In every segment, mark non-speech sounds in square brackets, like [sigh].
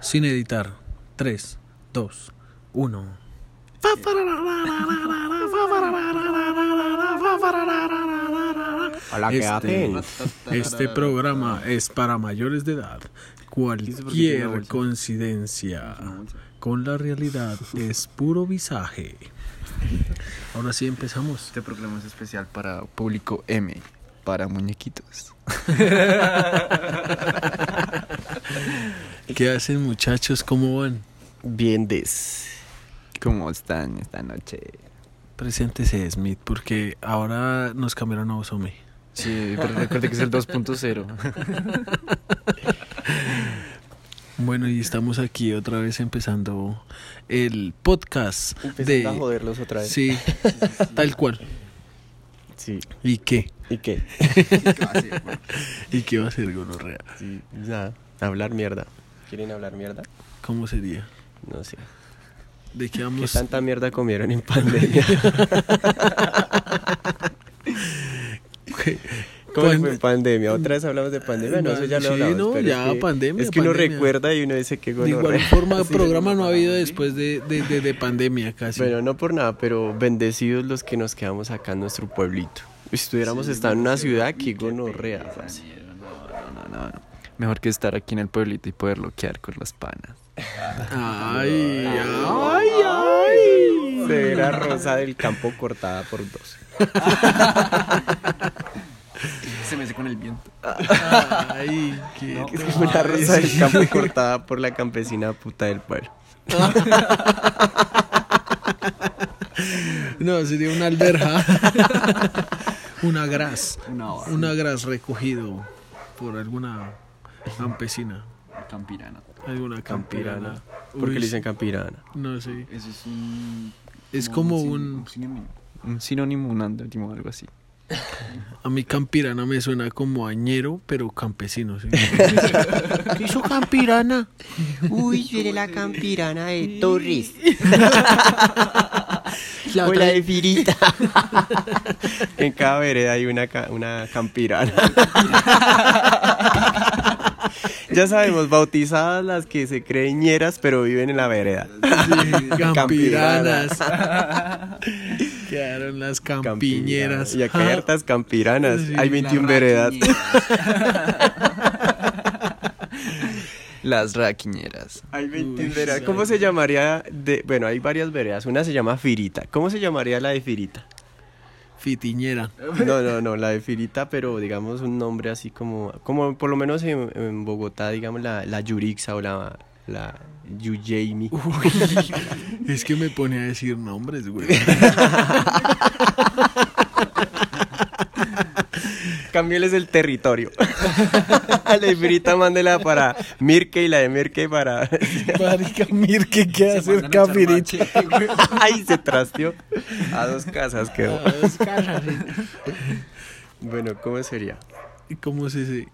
Sin editar. 3, 2, 1. Hola, ¿qué Este, hacen? este programa es para mayores de edad. Cualquier coincidencia con la realidad es puro visaje. Ahora sí empezamos. Este programa es especial para público M, para muñequitos. ¿Qué hacen muchachos? ¿Cómo van? Bien des. ¿Cómo están esta noche? Preséntese Smith porque ahora nos cambiaron a Osome. Sí, pero recuerde que es el 2.0. [laughs] Bueno, y estamos aquí otra vez empezando el podcast Empezando a de... joderlos otra vez. Sí, [laughs] tal cual. Sí. ¿Y qué? ¿Y qué? [laughs] ¿Y qué va a ser gonorrea? Sí, nada. Hablar mierda. ¿Quieren hablar mierda? ¿Cómo sería? No sé. ¿De qué ¿Qué vamos? tanta mierda comieron en pandemia? [laughs] ¿Cómo fue en pandemia? ¿Otra vez hablamos de pandemia? No, eso ya lo Sí, hablamos. no, pero ya, es que, pandemia, Es que uno pandemia. recuerda y uno dice que De igual forma, [laughs] Sí. programa no ha habido después de, de, de- de pandemia casi. Bueno, no por nada, pero bendecidos los que nos quedamos acá en nuestro pueblito. Si estuviéramos estado en una ciudad, que gonorrea. parce. No, no, no. Mejor que estar aquí en el pueblito y poder loquear con las panas. Ay, ay, ay. Cera rosa del campo cortada por dos. [laughs] Se me hace con el viento. Ay, qué Es que una rosa del campo cortada por la campesina puta del pueblo. No, sería una alberja. [laughs] una gras. Una. Una gras recogido por alguna campesina. Campirana. Alguna campirana. Campirana. ¿Por qué le dicen campirana? No sé. Eso es un... Es como sin- un- sinónimo. Un sinónimo, un antónimo, algo así. [laughs] A mí campirana me suena como añero, pero campesino. ¿sí? [laughs] ¿Qué hizo campirana? Uy, viene la campirana de Torres. [laughs] La o otra- la de Firita. en cada vereda hay una, una campirana. Ya sabemos, bautizadas las que se creen ñeras, pero viven en la vereda. Sí, campiranas. [laughs] Quedaron las campiñeras. Y acá hay hartas campiranas. Sí, hay 21 veredas. [laughs] Las raquiñeras. Hay 21 Uy, veredas. ¿Cómo se llamaría? De, bueno, hay varias veredas. Una se llama Firita. ¿Cómo se llamaría la de Firita? Fitiñera. No, no, no, la de Firita, pero digamos un nombre así como, como por lo menos en, en Bogotá, digamos la, la Yurixa o la, la. Es que me pone a decir nombres, güey. [laughs] Cámbieles el territorio. [laughs] la de Firita mándela para Mirke y la de Mirke para... [laughs] Marica, mir que queda cerca Firita. Ay, se trasteó. A dos casas quedó. Bueno, ¿cómo sería? ¿Y cómo se dice?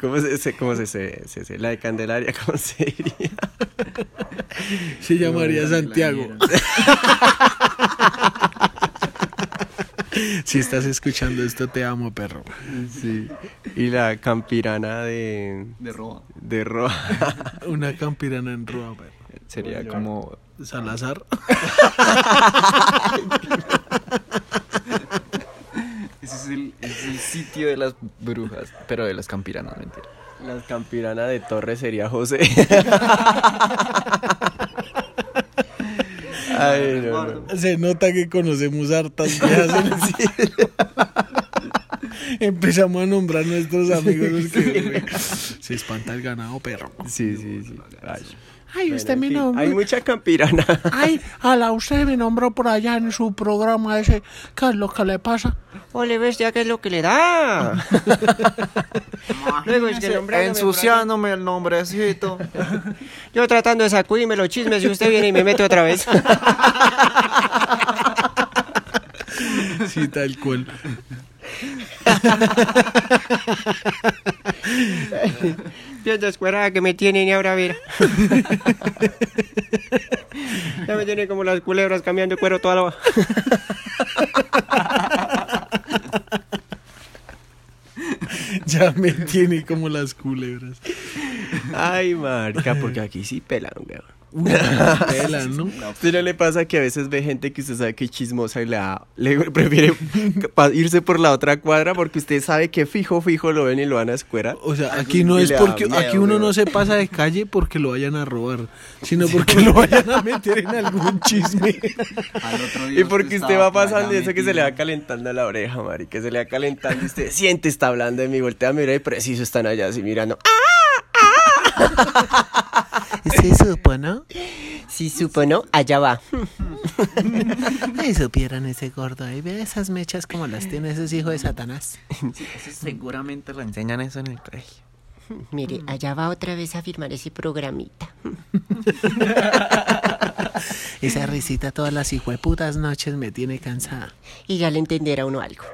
¿Cómo se, se- cómo se, se, se- se- La de Candelaria, ¿cómo sería? Se llamaría Santiago. [laughs] Si estás escuchando esto, te amo, perro. Sí. Y la campirana de... De roba. De Roa. [laughs] Una campirana en Rúa, perro. Sería como... Salazar. [laughs] Ese es el, es el sitio de las brujas, pero de las campiranas, mentira. La campirana de Torres sería José. Ay, no, no. Se nota que conocemos hartas viejas en el cielo. [laughs] Empezamos a nombrar nuestros amigos porque güey, [laughs] se espanta el ganado, perro. Sí, sí, sí. Ay. Ay, Bueno, usted en me fin, nombró. Hay mucha campirana. [laughs] Ay, a la usted me nombró por allá en su programa ese. ¿Qué es lo que le pasa? Ole, bestia, ¿qué es lo que le da? [laughs] Luego es que nombrándome Ensuciándome el nombrecito. [laughs] Yo tratando de sacudirme los chismes y usted viene y me mete otra vez. Sí, tal cual. Bien descuerada que me tienen y ahora mira. [laughs] ya me tiene como las culebras cambiando cuero toda la... [laughs] Ya me tiene como las culebras. Ay, marica, porque aquí sí pelan, weón. Uy, pela, [laughs] ¿no? ¿Usted no le pasa que a veces ve gente que usted sabe que es chismosa y le, da- le [laughs] prefiere irse por la otra cuadra porque usted sabe que fijo, fijo lo ven y lo van a escuerar? O sea, aquí no es porque miedo, aquí uno no se pasa de calle porque lo vayan a robar, sino [laughs] porque lo vayan a meter en algún chisme. Al otro día Y porque usted va pasando y eso que se le va calentando a la oreja, Mari, que se le va calentando y usted siente, está hablando de mí, voltea a mirar y preciso están allá así mirando. [laughs] Se supo, ¿no? Sí, supo, ¿no? Allá va. [laughs] Ay, supieran ese gordo ahí. Ve esas mechas como las tiene esos hijos de Satanás. Seguramente le enseñan eso en el colegio. Mire, allá va otra vez a firmar ese programita. [laughs] Esa risita todas las hijueputas noches me tiene cansada. Y ya le entenderá uno algo.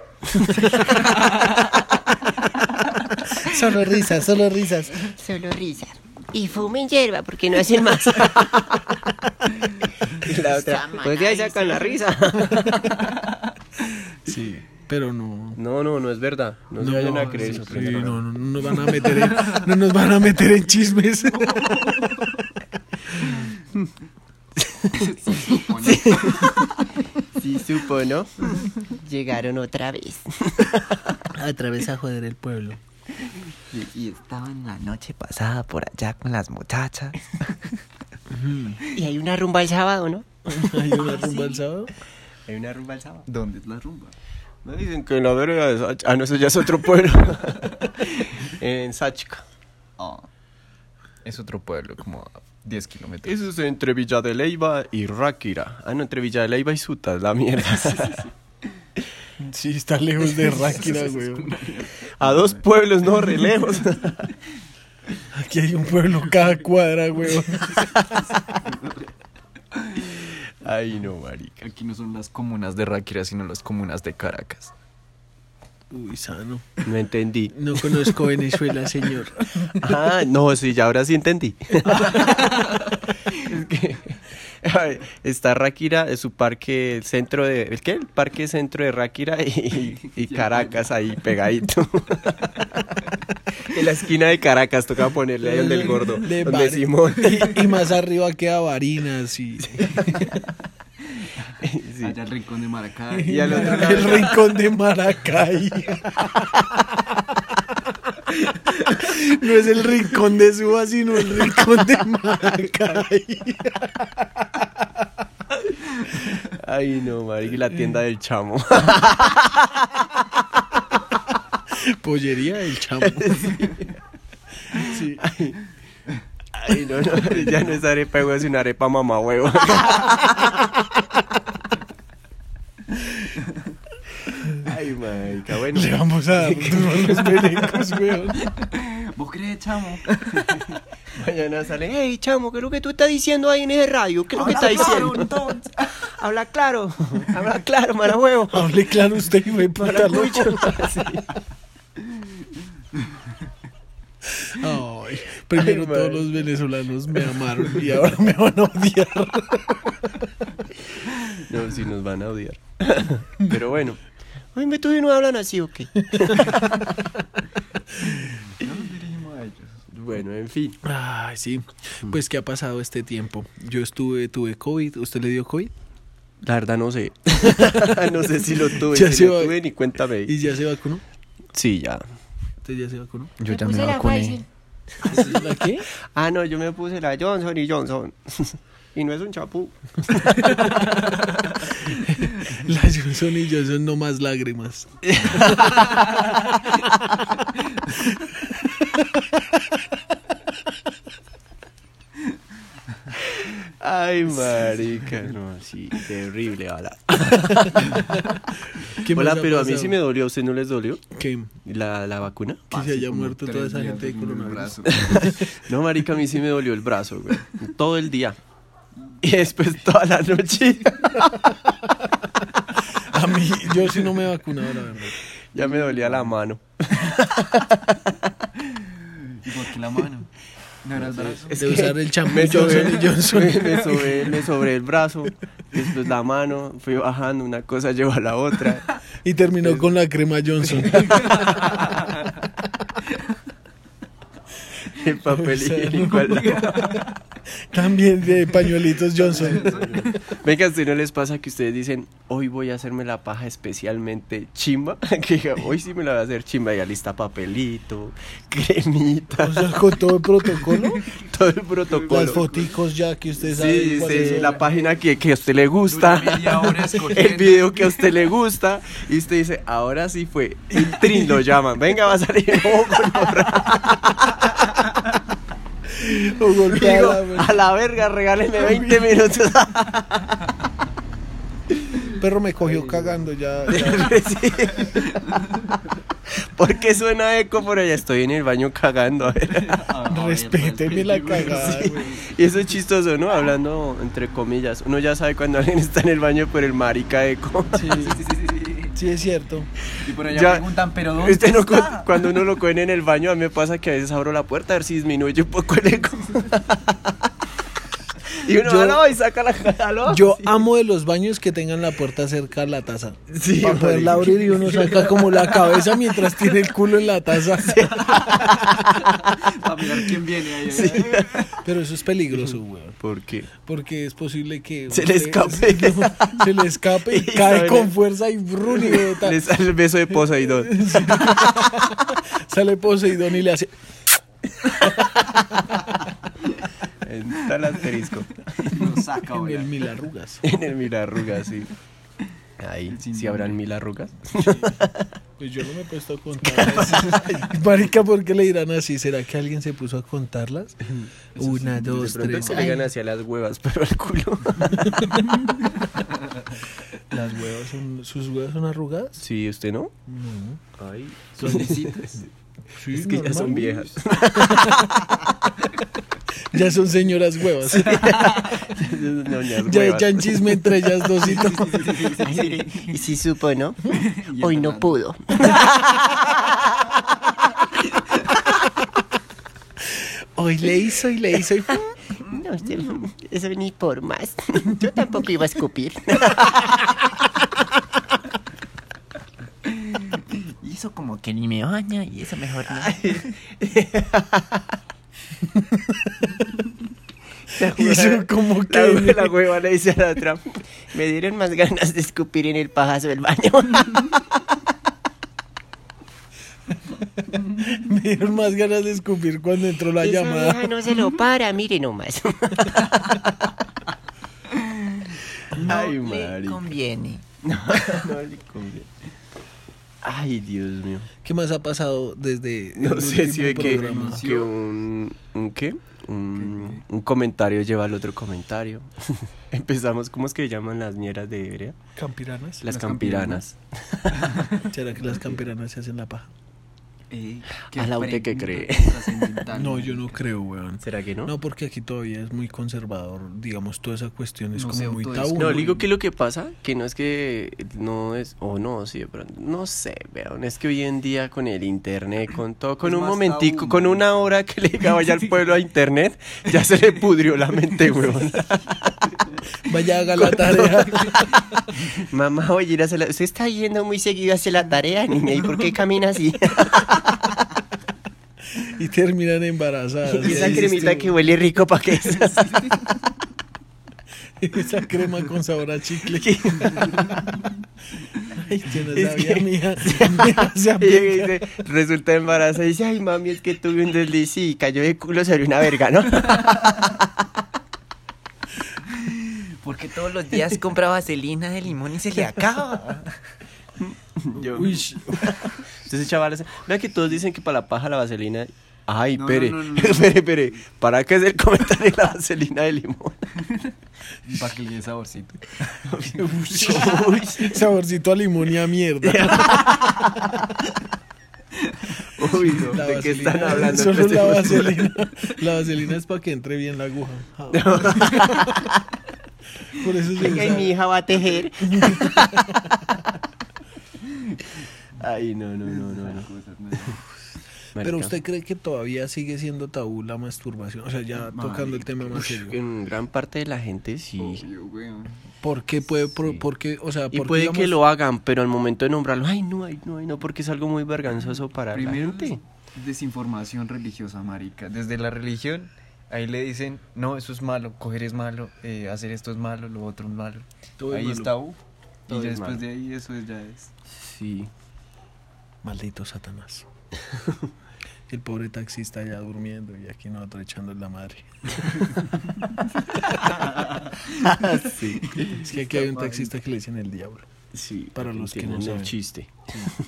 Solo risas, solo risas. Solo risa. Y fumen hierba porque no hacen más. [laughs] Y la otra, pues ahí sacan la risa. [laughs] Sí, pero no. No, no, no es verdad. No, se vayan a creer sí, eso. sí, no, no, no nos van a meter en, no nos van a meter en chismes. [laughs] Sí, supo, ¿no? Llegaron otra vez. A través a joder el pueblo. Y, y estaban la noche pasada por allá con las muchachas. Y hay una rumba el sábado, ¿no? [laughs] Hay una rumba el sábado. Hay una rumba el sábado. ¿Dónde es la rumba? Me dicen que en la verga de Sachica. Ah, no, eso ya es otro pueblo. [laughs] en Sachica. Ah, es otro pueblo, como a 10 kilómetros. Eso es entre Villa de Leiva y Ráquira. Ah, no, entre Villa de Leiva y Suta, la mierda. [laughs] Sí, está lejos de Ráquira, güey. A dos pueblos, no, re lejos. [laughs] Aquí hay un pueblo cada cuadra, güey. Ay, no, marica. Aquí no son las comunas de Ráquira, sino las comunas de Caracas. Uy, sano. No entendí. No conozco Venezuela, señor. Ah, no, sí, ya ahora sí entendí. [laughs] es que está Ráquira, es su parque centro de... ¿El qué? El parque centro de Ráquira y, y [laughs] Caracas ahí pegadito. [laughs] en la esquina de Caracas toca ponerle ahí donde el gordo, De donde Simón. [laughs] Y, y más arriba queda Barinas y, Sí. Allá el rincón de Maracay. Y al otro lado el rincón de Maracay. No es el rincón de Suba, sino el rincón de Maracay. Ay, no, marica, la tienda del chamo. Pollería del chamo. Sí. Ay, no, no, [laughs] ya no es arepa, huevo, es una arepa mamá huevo. [laughs] Ay, marica, bueno. Le vamos a a [laughs] los venecos, weón. ¿Vos crees, chamo? Mañana sale, hey, chamo, ¿qué es lo que tú estás diciendo ahí en ese radio? ¿Qué es lo que estás diciendo? Habla claro, habla claro, mala huevo. Hable claro usted, güey, puta loco. Sí. Ay, primero Ay, todos los venezolanos me amaron y ahora me van a odiar. No, sí nos van a odiar. [laughs] Pero bueno, Ay, me tú y no hablan así, ¿o qué? [laughs] No nos dirigimos a ellos. bueno, en fin. Ay, sí. Pues, ¿qué ha pasado este tiempo? Yo estuve, tuve COVID. ¿Usted le dio COVID? La verdad no sé. [laughs] no sé si lo tuve, Ya si se lo va- tuve ni cuéntame. ¿Y ya se vacunó? Sí, ya. ¿Usted ya se vacunó? Yo ya me vacuné. ¿La qué? [laughs] Ah, no, yo me puse la Johnson y Johnson. [laughs] y no es un chapú. [laughs] La Johnson y Johnson no más lágrimas. Ay, marica, no, sí, terrible, hola. ¿Qué más Hola, pero a mí sí me dolió, ¿a usted no les dolió ¿Qué? la, la vacuna? Que se haya como muerto toda esa gente de coronavirus. brazo. [laughs] No, marica, a mí sí me dolió el brazo, güey, todo el día. Y después toda la noche [laughs] A mí, yo sí no me he vacunado, la verdad. ya me dolía la mano. ¿Y por qué la mano? [laughs] ¿No era el brazo? Es De que usar el champú me Johnson y [laughs] Johnson. Me, me sobé, me sobé el brazo, después la mano, fui bajando, una cosa llevó a la otra. Y terminó con la crema Johnson. [laughs] El papel higiénico al lado. [laughs] También de pañuelitos Johnson. Venga, ¿a ustedes no les pasa que ustedes dicen, hoy voy a hacerme la paja especialmente chimba? [laughs] Que diga, hoy sí me la voy a hacer chimba. Ya lista papelito, cremita, O sea, con todo el protocolo. [laughs] todo el protocolo. Las foticos ya que usted sabe. Sí, sí, la página que, que a usted le gusta, [laughs] el video que a usted le gusta, y usted dice, ahora sí fue, el trin lo llaman, venga, va a salir oh, O golpeada, Digo, güey. a la verga, regáleme 20 minutos. perro me cogió cagando ya. [laughs] ya. Sí. ¿Por qué suena eco por allá? Estoy en el baño cagando. a ver. A ver, Respéteme la güey. cagada, Sí. güey. Y eso es chistoso, ¿no? Hablando entre comillas. Uno ya sabe cuando alguien está en el baño por el marica eco. Sí, [laughs] sí, es cierto. Y por allá Ya. preguntan, ¿pero dónde Usted no está? cu- cuando uno lo cogen en el baño, a mí me pasa que a veces abro la puerta a ver si disminuye un poco el eco. [laughs] y uno, Yo- aló, y saca la [laughs] aló. Yo Sí. amo de los baños que tengan la puerta cerca a la taza. Sí, para poderla abrir y uno saca como la cabeza mientras tiene el culo en la taza. [laughs] Para mirar quién viene ahí. Sí. Pero eso es peligroso, güey. ¿Por qué? Porque es posible que Se le escape. no, [laughs] se le escape y Y cae con fuerza y brun y bota. Le sale el beso de Poseidón. Sale Poseidón y le hace. Está el asterisco. [laughs] Nos saca En el mil arrugas. [laughs] En el mil arrugas, sí. Ahí, Sin sí habrán mil arrugas. Pues yo no me he puesto a contarlas. [laughs] Marica, ¿por qué le dirán así? ¿Será que alguien se puso a contarlas? Una, De dos, pronto tres. se hacia las huevas, pero al culo. Las huevas son. ¿Sus huevas son arrugadas? Sí, ¿usted no? No. Ay, Son lisitas. Sí, es que ya son viejas. Ya son señoras huevas. [laughs] Ya echan chisme entre ellas dositos. Y si supo, ¿no? Y Hoy no pudo. Hoy le hizo y le hizo y. No, usted, eso ni por más. Yo tampoco iba a escupir. Y eso como que ni me baña y eso mejor no. [laughs] Hizo [laughs] como La, que. la hueva le dice a la otra. Me dieron más ganas de escupir en el pajazo del baño. [laughs] Me dieron más ganas de escupir cuando entró la Esa llamada. vieja no se lo [laughs] para, mire nomás. Ay, le conviene. No le conviene. Ay, Dios mío. ¿Qué más ha pasado desde No el sé si ve que, que un, un qué? Un, un comentario lleva al otro comentario. [laughs] Empezamos, ¿cómo es que llaman las ñeras de Hebrea? ¿Campiranas? Las, Las campiranas. [laughs] ¿Será que las campiranas se hacen la paja? Eh, ¿A la usted qué cree? No, yo no creo, weón. ¿Será que no? No, porque aquí todavía es muy conservador. Digamos, toda esa cuestión es No como muy tabú. No, digo que lo que pasa, que no es que no es, o no, sí, de pronto, no sé, vean, es que hoy en día con el internet, con todo, con Es un momentico, tabú, con una hora que le diga vaya al pueblo a internet, ya se le pudrió la mente, huevón. [laughs] Vaya, haga la tarea. [laughs] Mamá, oye, ir a hacer la- usted está yendo muy seguido a hacer la tarea, niña. ¿Y por qué camina así? [laughs] y terminan embarazadas. Y esa cremita que huele rico para que [laughs] Esa crema con sabor a chicle. Ay, yo no sabía, mija. Mija, dice, resulta embarazada y dice, ay mami, es que tuve un desliz y cayó de culo sobre una verga, ¿no? Porque todos los días compra vaselina de limón y se le acaba. [laughs] Yo, Uy, Entonces, [laughs] chavales, vea que todos dicen que para la paja la vaselina. Ay, No, espere, no, no, [laughs] no, no. espere, espere. ¿Para qué es el comentario de la vaselina de limón? Para que le dé saborcito. Uy, saborcito a limón y a mierda. uy, no, La ¿de qué están hablando? Solo la vaselina. La vaselina es para que entre bien la aguja. Por eso se mi hija va a tejer. [laughs] Ay, no, no, no, no. no. Pero usted cree que todavía sigue siendo tabú la masturbación. O sea, ya tocando el tema más serio. En gran parte de la gente sí. Obvio, weón. ¿Por qué puede, Sí. por qué, o sea, Y puede que lo hagan, pero al momento de nombrarlo, ay, no, ay, no, ay, no, porque es algo muy vergonzoso para Primero, la gente. desinformación religiosa, marica. Desde la religión, ahí le dicen, no, eso es malo, coger es malo, eh, hacer esto es malo, lo otro es malo. Todo es ahí malo. está. Todo Y ya es después malo. de ahí, eso ya es. Sí. Maldito Satanás. [laughs] El pobre taxista ya durmiendo y aquí nosotros echando la madre. [laughs] [laughs] sí. Es que aquí hay un taxista que le dicen el diablo. Sí. Para los que no saben. el chiste.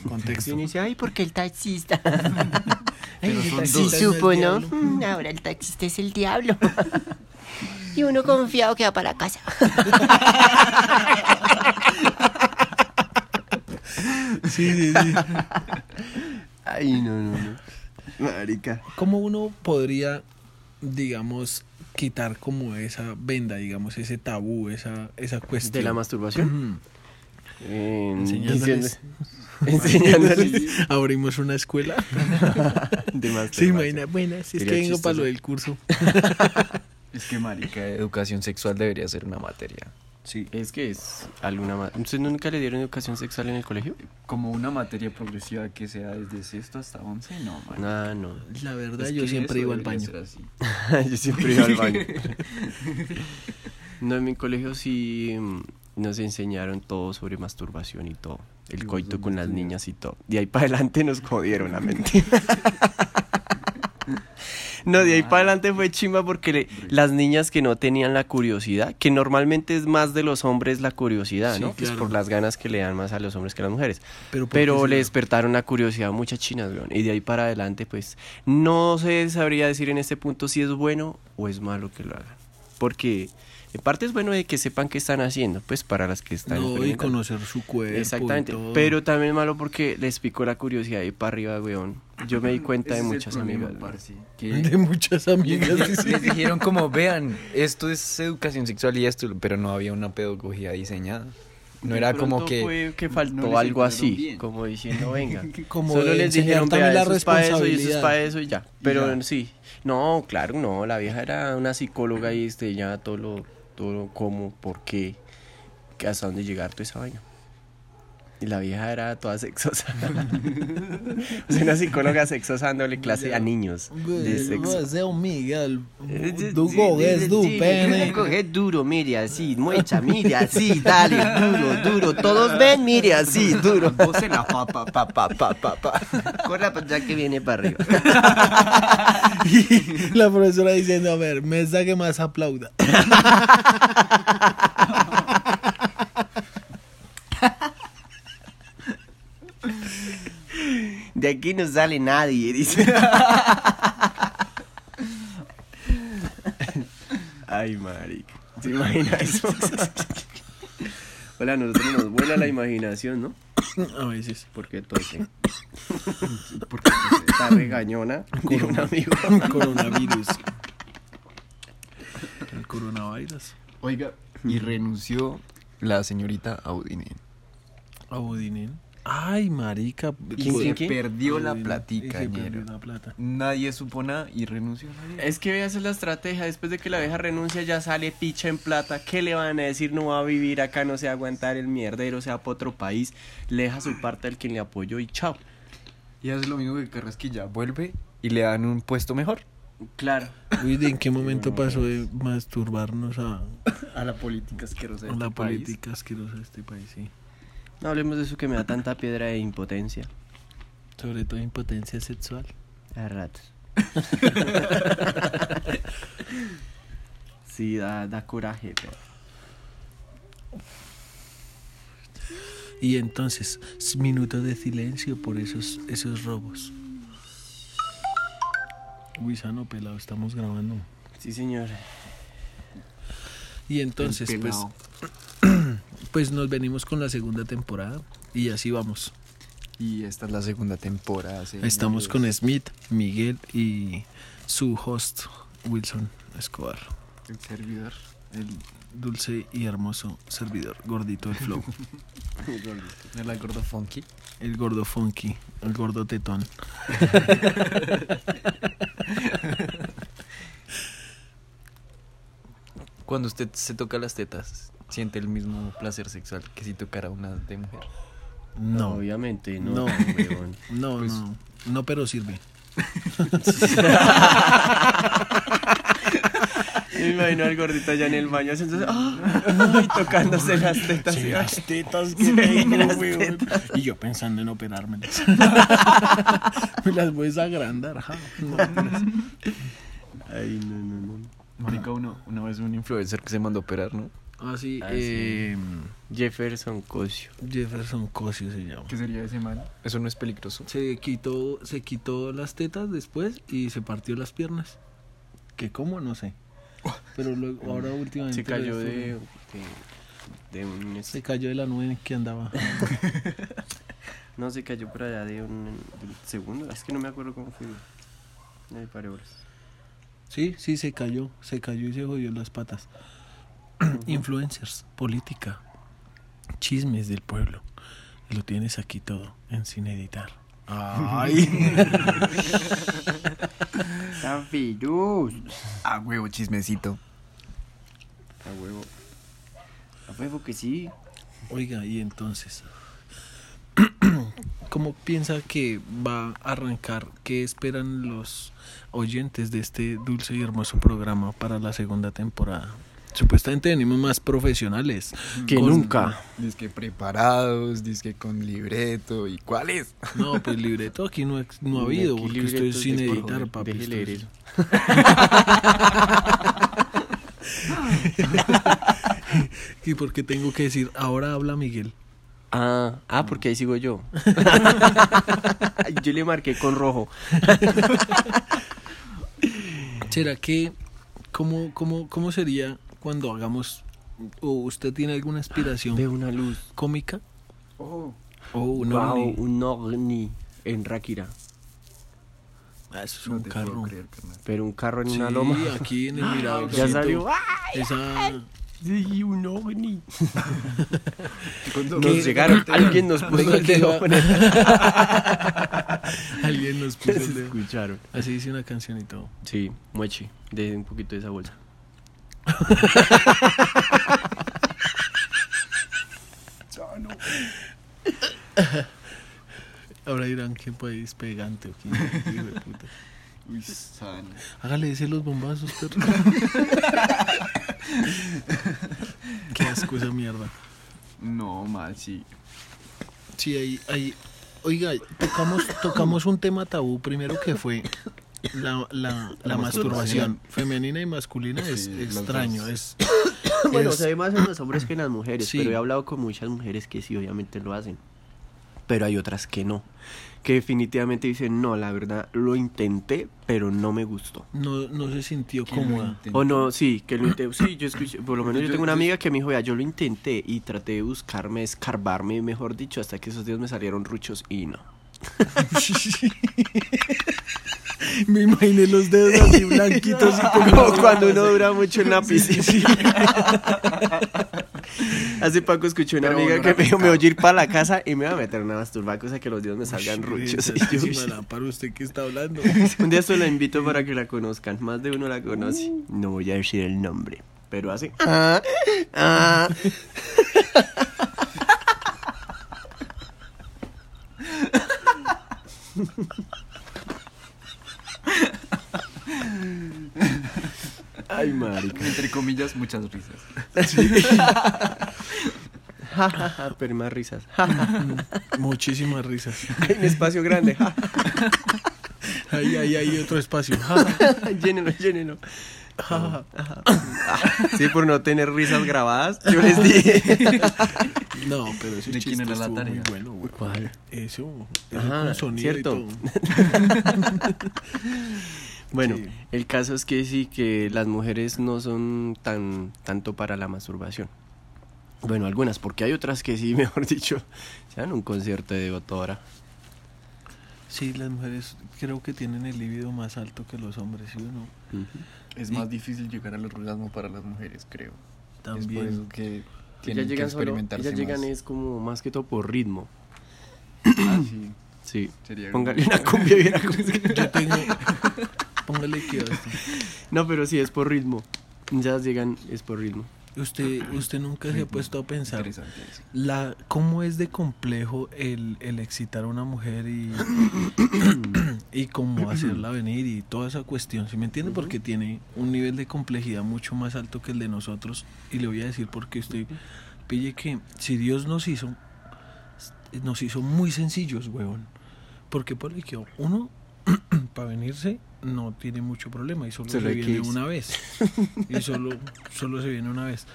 Contexto. Y uno dice, ay, porque el taxista. [laughs] Pero son Sí, supo, ¿no? Mm, Ahora el taxista es el diablo. [laughs] y uno confiado que va para casa. [laughs] Sí, sí, sí. Ay, no, no, no. Marica. ¿Cómo uno podría, digamos, quitar como esa venda, digamos, ese tabú, esa, esa cuestión? ¿De la masturbación? Eh, Enseñándoles. Enseñándoles. [laughs] Abrimos una escuela. de Sí, masturbación. imagina, bueno, si es que vengo para lo del curso. [laughs] Es que, marica, educación sexual debería ser una materia. Sí. Es que es alguna más. ¿Ustedes nunca le dieron educación sexual en el colegio? Como una materia progresiva que sea desde sexto hasta once, no, marica. Ah, no. La verdad, Es yo siempre iba al baño. [laughs] Yo siempre iba al baño. No, en mi colegio sí mm, nos enseñaron todo sobre masturbación y todo. El coito con las niñas y todo. De ahí para adelante nos jodieron la mente. No, de ahí para adelante fue chimba porque le- las niñas que no tenían la curiosidad, que normalmente es más de los hombres la curiosidad, Sí, ¿no? Pues claro. por las ganas que le dan más a los hombres que a las mujeres. Pero, ¿por Pero le despertaron la curiosidad a muchas chinas, weón. Y de ahí para adelante, pues, no se sabría decir en este punto si es bueno o es malo que lo hagan. Porque en parte es bueno de que sepan qué están haciendo, pues, para las que están No, y experimentando. conocer su cuerpo. y Exactamente. todo. Pero también es malo porque les picó la curiosidad y para arriba, weón. Yo me di cuenta de muchas problema, amigas. weón. parce, que [laughs] De muchas amigas. les, dijeron como, vean, esto es educación sexual y esto, pero no había una pedagogía diseñada. No De era como que... fue que no faltó les algo así, bien. como diciendo, [laughs] venga. Como Solo de les dijeron, también vea, la eso es para eso y eso es para eso y ya. Pero ya. sí, no, claro, no, la vieja era una psicóloga y este, ya todo lo, cómo, por qué, hasta dónde llegar toda esa vaina. Y la vieja era toda sexosa. o [laughs] sea, una psicóloga sexosa dándole clase a niños de sexo. Um Miguel. Sí, do sí, pene. Coge duro, mire así, muecha, [laughs] mire así, dale, duro, duro. Todos ven, mire así, duro. [laughs] Vos en la pa, pa, pa, pa, pa, pa, pa. Corra allá que viene para arriba. Y la profesora diciendo, a ver, mesa que más aplauda. De aquí no sale nadie, dice. [laughs] Ay, marica. ¿Se imagina eso? Hola, a nosotros nos vuela la imaginación, ¿no? A veces. Porque tose. Porque está regañona, dijo un amigo. [laughs] Coronavirus. El coronavirus. Oiga, y renunció la señorita Audine. Abudinen. Ay, marica. Y ¿Quién, se quién? perdió la platica, perdió ñero. la plata. Nadie supo nada y renunció. nadie. Es que veas la estrategia, después de que la vieja renuncia ya sale picha en plata, ¿qué le van a decir? No va a vivir acá, no se va a aguantar el mierdero, se va para otro país, le deja su parte al quien le apoyó y chao. Y hace lo mismo que Carrasquilla, vuelve y le dan un puesto mejor. Claro. Uy, ¿de en qué momento pasó de masturbarnos a, A la política asquerosa a la política asquerosa de este país? Sí. No hablemos de eso que me da tanta piedra de impotencia. Sobre todo impotencia sexual. A ratos. [laughs] sí, da, da coraje, pero... Y entonces, s- minuto de silencio por esos, esos robos. Uy, sano pelado, estamos grabando. Sí, señor. Y entonces, pues. Pues nos venimos con la segunda temporada y así vamos. Y esta es la segunda temporada. Estamos con Smith, Miguel y su host, Wilson Escobar. el servidor. El dulce y hermoso servidor, gordito del flow. [laughs] El gordo funky. El gordo funky, el gordo tetón. [laughs] Cuando usted se toca las tetas, siente el mismo placer sexual que si tocara una de mujer. No, Obviamente, no. No. weón. no, Pues- no, no, pero sirve. [laughs] Me imagino al gordito allá en el baño haciendo ¡ah! ay, tocándose las tetas. Sí, y- las tetas [laughs] que tengo, weón. Y yo pensando en operármelas. [laughs] Me las voy a agrandar. ja. No, Ay, no, no, no. Marica, uno, una vez un influencer que se mandó a operar, ¿no? Ah, sí, Ah, sí. eh, Jefferson Cosio. Jefferson Cosio se llama. ¿Qué sería ese mal? Eso no es peligroso. Se quitó, se quitó las tetas después y se partió las piernas. Que cómo, no sé. Pero luego, [laughs] ahora últimamente... Se cayó de, de, de un... Se cayó de la nube en que andaba. [laughs] No, se cayó por allá de un, de un segundo. Es que no me acuerdo cómo fue. Horas. Sí, sí, se cayó. Se cayó y se jodió las patas. [clears throat] Influencers, política, chismes del pueblo. Lo tienes aquí todo en sin editar. Ay. [laughs] ¡Tan virus! Ah, huevo, chismecito. A huevo. A huevo que sí. Oiga, y entonces, [clears throat] ¿cómo piensa que va a arrancar? ¿Qué esperan los oyentes de este dulce y hermoso programa para la segunda temporada? Supuestamente venimos más profesionales. Que Con- nunca. Dice que preparados, dice que con libreto. ¿Y cuáles? No, pues libreto aquí no, ha habido, Aquí porque esto es libretos sin editar, joder, papi. deje esto leer es- [laughs] eso. ¿Y por qué tengo que decir, ahora habla Miguel? Ah, ah, porque ahí sigo yo. [laughs] yo le marqué con rojo. [laughs] ¿Será que, cómo, cómo, cómo sería cuando hagamos, o usted tiene alguna inspiración Veo una luz. cómica? Oh. O un wow, ovni? un ovni en Ráquira. Ah, eso es No un carro. creer. Pero un carro en Sí, una loma. aquí en el mirador. Ya salió. Esa... Sí, un ovni. [laughs] Nos llegaron. [laughs] Alguien nos puso el va- [laughs] Alguien nos puso el dedo. escucharon. Así dice una canción y todo. Sí, mueche. De un poquito de esa bolsa. Ahora dirán qué país pegante o quién hijo de puta. Uy, sano. Hágale ese los bombazos, perro. qué asco esa mierda. No, mal, sí. Sí, ahí, ahí. Oiga, tocamos, tocamos un tema tabú primero que fue la, la, la masturbación [laughs] femenina y masculina es Sí, extraño, es [coughs] Bueno, Es- se ve más en los hombres que en las mujeres, Sí. pero he hablado con muchas mujeres que sí, obviamente lo hacen. Pero hay otras que no. Que definitivamente dicen, no, la verdad, lo intenté, pero no me gustó. no, no se sintió ¿Quién lo cómoda. O no, sí, que lo intenté. Sí, yo escuché, por lo menos yo Yo- tengo una yo- amiga que me dijo, vea, yo lo intenté y traté de buscarme, escarbarme, mejor dicho, hasta que esos días me salieron ruchos y no. [laughs] [laughs] [laughs] Me imaginé los dedos así blanquitos y como cuando uno dura mucho en la [laughs] piscina. Hace poco escuché una Pero amiga que me dijo, me voy a ir para la casa y me va a meter una masturba, cosa que los días me salgan ruchos. [laughs] Y yo, para usted que está hablando. Un día solo la invito para que la conozcan. Más de uno la conoce. No voy a decir el nombre. Pero hace. Ah, ah. [laughs] Ay, marica. Entre comillas, muchas risas. [laughs] Ja, Pero más risas. Muchísimas risas. [laughs] Hay un espacio grande. Ahí, ahí, hay otro espacio. llénelo, llénelo. Sí, por no tener risas grabadas, yo les dije. No, pero ese ¿De chiste quién era la muy bueno, güey. ¿Cuál? Eso, eso Ajá, con sonido cierto. y todo. [laughs] Bueno, Sí. el caso es que sí, que las mujeres no son tan tanto para la masturbación. Bueno, algunas, porque hay otras que sí, [laughs] mejor dicho, se dan un concierto de Gotora. Sí, las mujeres creo que tienen el líbido más alto que los hombres, ¿sí o no? Es Y- más difícil llegar al orgasmo para las mujeres, creo. Es por También. eso que Ellas tienen que llegan, solo, experimentarse ellas llegan más. es como más que todo por ritmo. Ah, sí. Sí. Sería Póngale una cumbia se- [laughs] Yo tengo. Póngale que. No, pero sí, es por ritmo. Ellas llegan, es por ritmo. Usted, usted nunca se ha puesto a pensar la cómo es de complejo el, el excitar a una mujer y, [coughs] y cómo hacerla [coughs] venir y toda esa cuestión, ¿sí me entiende? Porque tiene un nivel de complejidad mucho más alto que el de nosotros y le voy a decir porque usted pille que si Dios nos hizo, nos hizo muy sencillos, huevón. Porque por que uno [clears throat] para venirse no tiene mucho problema y solo se viene una vez. Y solo, solo se viene una vez.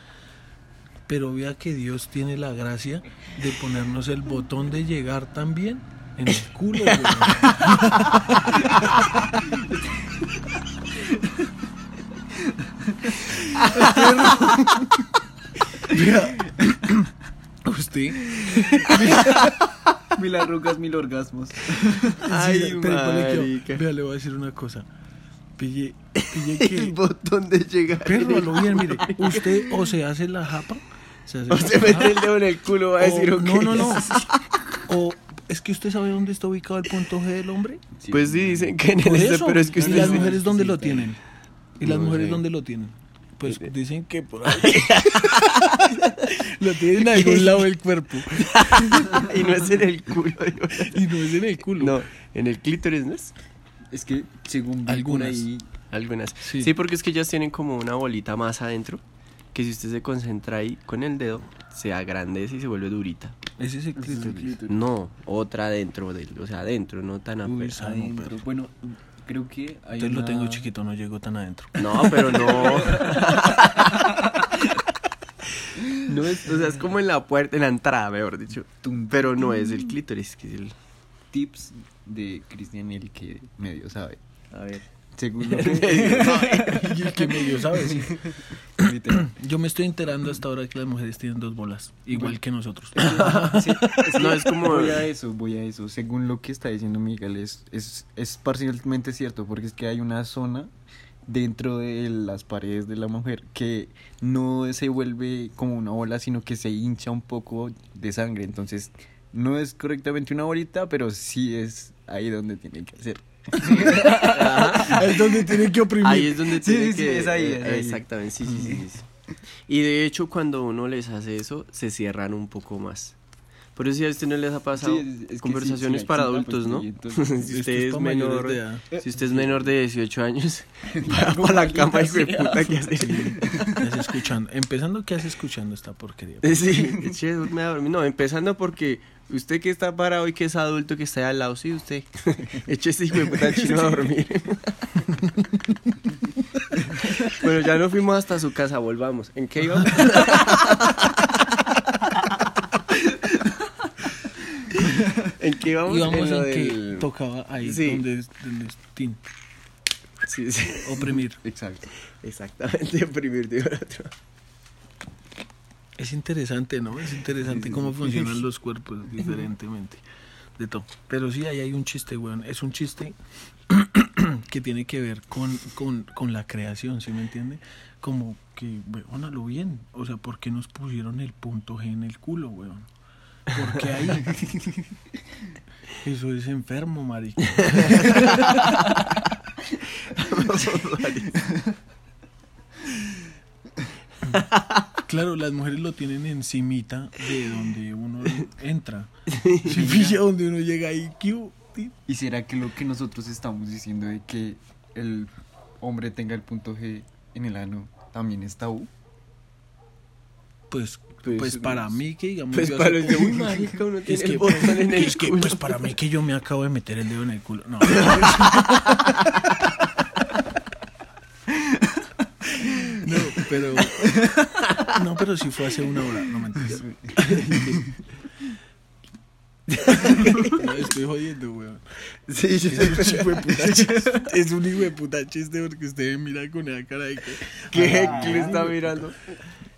Pero vea que Dios tiene la gracia de ponernos el botón de llegar también en el culo. [laughs] [laughs] [clears throat] usted [laughs] Mil arrugas, mil orgasmos. Ay, Sí, pero ponle que- marica. Vea, le voy a decir una cosa. Pille, pille [laughs] El que. botón de llegar. Lo bien, mire. Usted o se hace la japa. Se hace O la se mete japa, el dedo en el culo, va a decir, o- ok. No, no, no. [laughs] O es que usted sabe dónde está ubicado el punto G del hombre. Pues sí, dicen que en el eso. pero es que ¿Y las sí- mujeres dónde sí, lo tienen? ¿Y las No mujeres sé. dónde lo tienen? Pues dicen que por ahí. [laughs] lo tienen en algún lado del cuerpo. [laughs] y no es en el culo. digo. Y no es en el culo. No, en el clítoris, ¿no es? Es que según Algunas. ahí, Algunas. Sí. Sí. porque es que ellas tienen como una bolita más adentro. Que si usted se concentra ahí con el dedo, se agrandece y se vuelve durita. Ese es el clítoris. No, otra adentro del, o sea, adentro, no tan Uy, afuera. Bueno, creo que hay Entonces lo tengo chiquito, no llego tan adentro. No, pero no. [laughs] no es, o sea, es como en la puerta, en la entrada, mejor dicho. Pero no es el clítoris, que es el. tips de Cristian el que medio sabe. A ver. Según lo [laughs] que y el que [laughs] medio sabe, sí. Literal. [clears throat] Yo me estoy enterando hasta ahora que las mujeres tienen dos bolas, igual que nosotros. [laughs] Sí, es No, es como- Voy a eso, voy a eso. Según lo que está diciendo Miguel, es, es, es parcialmente cierto, porque es que hay una zona dentro de las paredes de la mujer que no se vuelve como una bola, sino que se hincha un poco de sangre. Entonces, no es correctamente una bolita, pero sí es ahí donde tiene que ser. es donde tienen que oprimir. Ahí es donde Sí, tiene sí, sí, que. es ahí, es ahí. Exactamente, sí, sí, sí, sí. Y de hecho, cuando uno les hace eso, se cierran un poco más. Por eso si a usted no les ha pasado Sí, es- es que conversaciones sí, sí, para sí, adultos, pues, ¿no? sí, entonces, si usted es menor, de si usted es menor de 18 años, vaya para la cama y puta que hace. ¿Qué hace escuchando? Empezando, ¿qué hace escuchando esta porquería? Sí, eche, duerme a dormir. No, empezando porque usted que está parado y que es adulto que está ahí al lado, sí, usted. [laughs] Eche ese hijo de puta chino a dormir. [laughs] bueno, ya no fuimos hasta su casa, volvamos. ¿En qué íbamos? [laughs] ¿En qué íbamos? Íbamos en que del- tocaba ahí Sí. donde, donde es tin, Sí, sí. oprimir. [laughs] Exacto. Exactamente, oprimir de otro. Es interesante, ¿no? Es interesante cómo funcionan [laughs] los cuerpos diferentemente. De todo. Pero sí, ahí hay un chiste, weón. Es un chiste [clears throat] que tiene que ver con, con, con la creación, ¿sí me entiende? Como que, weón, a lo bien. O sea, ¿por qué nos pusieron el punto G en el culo, weón? ¿Por qué ahí? [laughs] Eso es enfermo, marica. Claro, las mujeres lo tienen encimita de donde uno entra. Se pilla donde uno llega ahí. ¿qué hubo? Ti. ¿Y será que lo que nosotros estamos diciendo de que el hombre tenga el punto G en el ano también es tabú? Pues, Pues, pues, para mí que digamos... Pues yo para los de uy, marica, uno tiene es el que, botón en el es que, culo. pues para mí que yo me acabo de meter el dedo en el culo. No. [laughs] No, pero. No, pero si fue hace una hora, no mentiras. No, estoy jodiendo, weón. Sí, yo Es un hijo de puta chiste. Es un hijo de puta chiste porque usted me mira con esa cara de que. ¿Qué, Ah, ¿Qué le está mirando?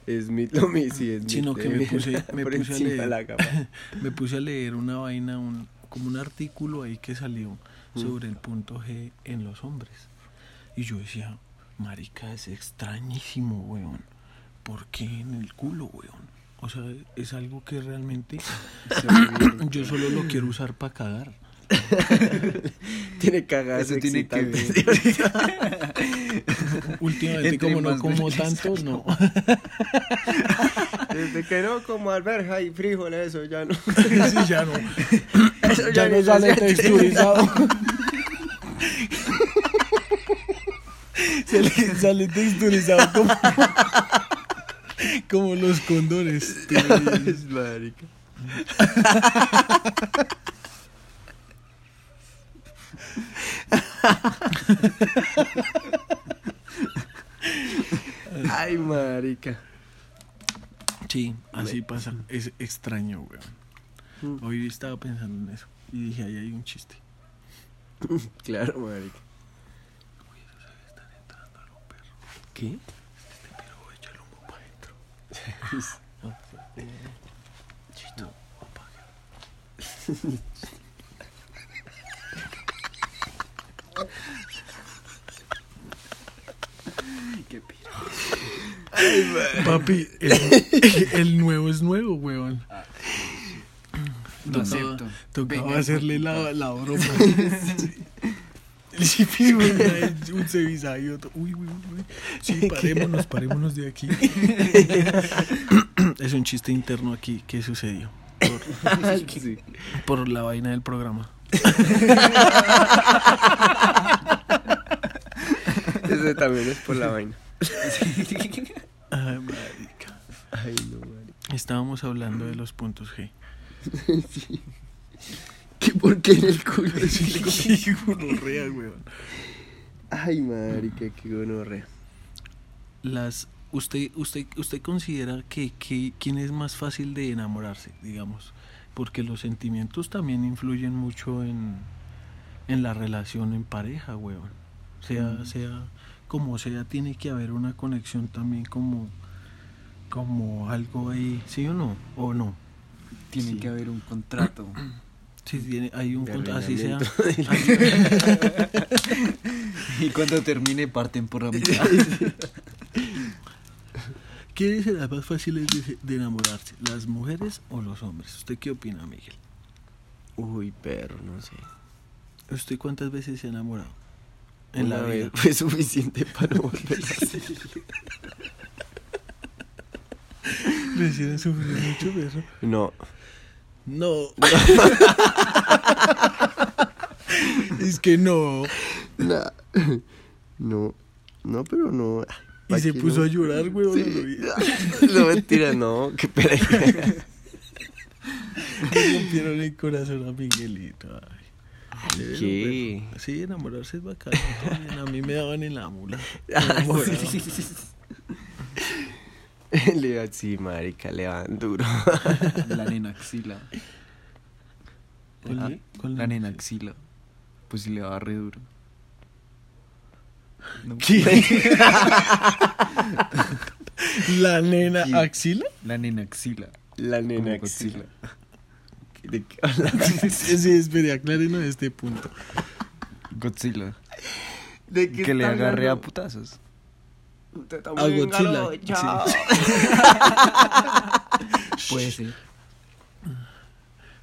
Es mi, lo mi, sí, es mi. Sino que me [laughs] puse, me puse a leer. la cama. [laughs] Me puse a leer una vaina, un, como un artículo ahí que salió sobre el punto G en los hombres. Y yo decía, marica, es extrañísimo, weón. ¿Por qué en el culo, weón? O sea, es algo que realmente [coughs] yo solo lo quiero usar para cagar. [laughs] Tiene cagadas Eso tiene que excitantes. [laughs] Últimamente, como no como vergüenza. tanto, no. Desde que no como alberja y frijoles, eso ya no. [laughs] Sí, ya no. Eso Ya ni no sale texturizado. Se le sale texturizado como, como los condones. Es marica. [laughs] Ay, marica. Sí, así pasa. Es extraño, weón. Hoy estaba pensando en eso y dije, ahí hay un chiste. [laughs] Claro, marica. ¿Qué? Chito, apaga. [laughs] Papi, el, el nuevo es nuevo, weón. Lo acepto. Tocaba Venga, hacerle la, la broma. [laughs] Sí, weón, un ceviza y otro. Uy, uy, uy. Sí, [laughs] parémonos, parémonos de aquí. Es un chiste interno aquí que sucedió por, [laughs] Sí. por la vaina del programa. [laughs] Ese también es por la vaina. Ay, marica. Ay, no, marica. Estábamos hablando de los puntos G. [laughs] ¿Qué por qué en el culo? [laughs] Sí, gonorrea, weón. Ay, marica, qué gonorrea. Las, usted, usted, usted considera que, que quién es más fácil de enamorarse, digamos, porque los sentimientos también influyen mucho en, en la relación en pareja, weón. Sea, sea como sea, tiene que haber una conexión también como, como algo ahí, ¿sí o no? ¿O no? Tiene Sí. que haber un contrato. [clears throat] Sí, tiene, hay un De cont- así sea. [laughs] [laughs] y cuando termine parten por la [laughs] mitad. ¿Quiénes serán más fáciles de, de enamorarse, las mujeres o los hombres? ¿Usted qué opina, Miguel? Uy, perro, no sé. ¿Usted cuántas veces se ha enamorado? En Una la vez vida. fue suficiente para no [laughs] volver a hacer. ¿Le hicieron sufrir mucho eso? No. No. [laughs] es que no. No. No. No, pero no. Y ¿Pa' se puso no? a llorar, güey. Sí. [laughs] No, mentira, no. Qué pena. Le [laughs] rompieron el corazón a Miguelito. Ay. Sí, enamorarse es bacano. A mí me daban en la mula. [laughs] Ah, Enamorado. Le va, sí, marica, le van duro. La nena axila. ¿Cuál Ah, le- cuál La nena axila. Pues si le va re duro. No. [laughs] ¿La nena Sí. axila? La nena axila. La nena axila. ¿De qué [laughs] sí, espere, aclárenos este punto. Godzilla. ¿De qué Que le agarre a hablando? putazos. Usted está A muy Godzilla, engalochado. [laughs] Puede ser.